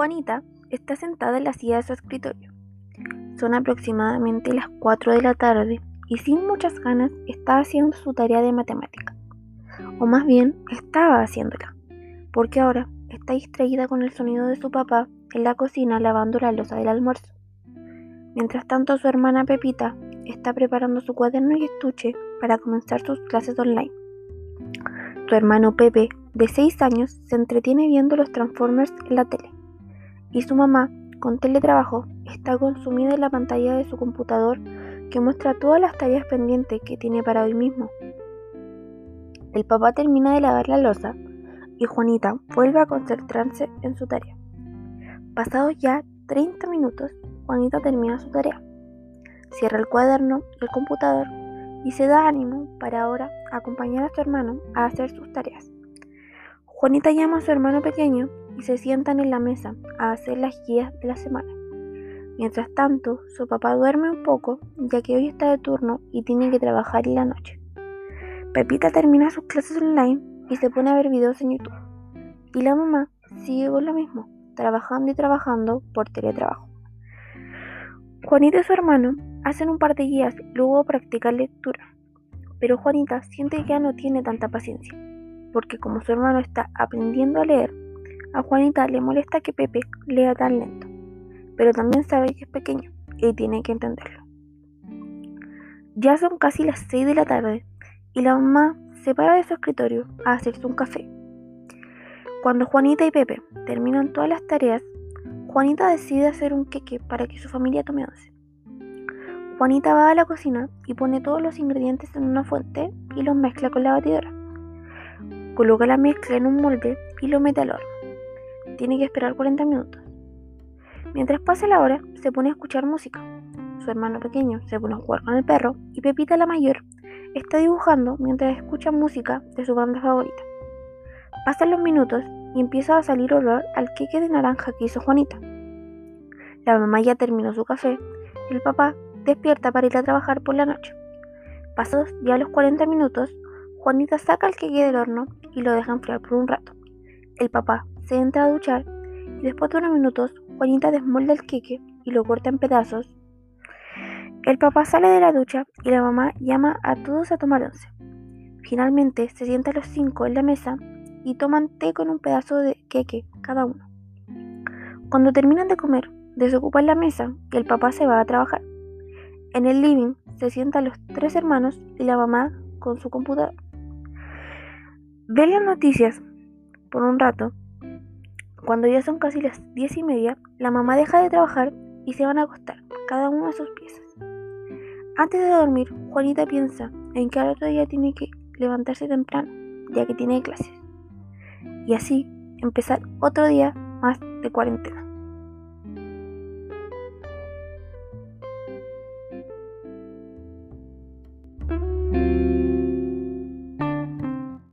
Juanita está sentada en la silla de su escritorio. Son aproximadamente las 4 de la tarde y sin muchas ganas está haciendo su tarea de matemática. O más bien, estaba haciéndola, porque ahora está distraída con el sonido de su papá en la cocina lavando la losa del almuerzo. Mientras tanto, su hermana Pepita está preparando su cuaderno y estuche para comenzar sus clases online. Su hermano Pepe, de 6 años, se entretiene viendo los Transformers en la tele. Y su mamá, con teletrabajo, está consumida en la pantalla de su computador que muestra todas las tareas pendientes que tiene para hoy mismo. El papá termina de lavar la losa y Juanita vuelve a concentrarse en su tarea. Pasados ya 30 minutos, Juanita termina su tarea. Cierra el cuaderno el computador y se da ánimo para ahora acompañar a su hermano a hacer sus tareas. Juanita llama a su hermano pequeño y se sientan en la mesa a hacer las guías de la semana. Mientras tanto, su papá duerme un poco ya que hoy está de turno y tiene que trabajar en la noche. Pepita termina sus clases online y se pone a ver videos en YouTube. Y la mamá sigue con lo mismo, trabajando y trabajando por teletrabajo. Juanita y su hermano hacen un par de guías, luego practicar lectura. Pero Juanita siente que ya no tiene tanta paciencia, porque como su hermano está aprendiendo a leer, a Juanita le molesta que Pepe lea tan lento, pero también sabe que es pequeño y tiene que entenderlo. Ya son casi las 6 de la tarde y la mamá se para de su escritorio a hacerse un café. Cuando Juanita y Pepe terminan todas las tareas, Juanita decide hacer un queque para que su familia tome once. Juanita va a la cocina y pone todos los ingredientes en una fuente y los mezcla con la batidora. Coloca la mezcla en un molde y lo mete al horno. Tiene que esperar 40 minutos. Mientras pasa la hora, se pone a escuchar música. Su hermano pequeño se pone a jugar con el perro y Pepita la mayor está dibujando mientras escucha música de su banda favorita. Pasan los minutos y empieza a salir olor al queque de naranja que hizo Juanita. La mamá ya terminó su café el papá despierta para ir a trabajar por la noche. Pasados ya los 40 minutos, Juanita saca el queque del horno y lo deja enfriar por un rato. El papá se entra a duchar y después de unos minutos, Juanita desmolda el queque y lo corta en pedazos. El papá sale de la ducha y la mamá llama a todos a tomar once. Finalmente se sientan los cinco en la mesa y toman té con un pedazo de queque cada uno. Cuando terminan de comer, desocupan la mesa y el papá se va a trabajar. En el living se sientan los tres hermanos y la mamá con su computador. Ven las noticias por un rato. Cuando ya son casi las diez y media, la mamá deja de trabajar y se van a acostar, cada uno a sus piezas. Antes de dormir, Juanita piensa en que al otro día tiene que levantarse temprano, ya que tiene clases y así empezar otro día más de cuarentena.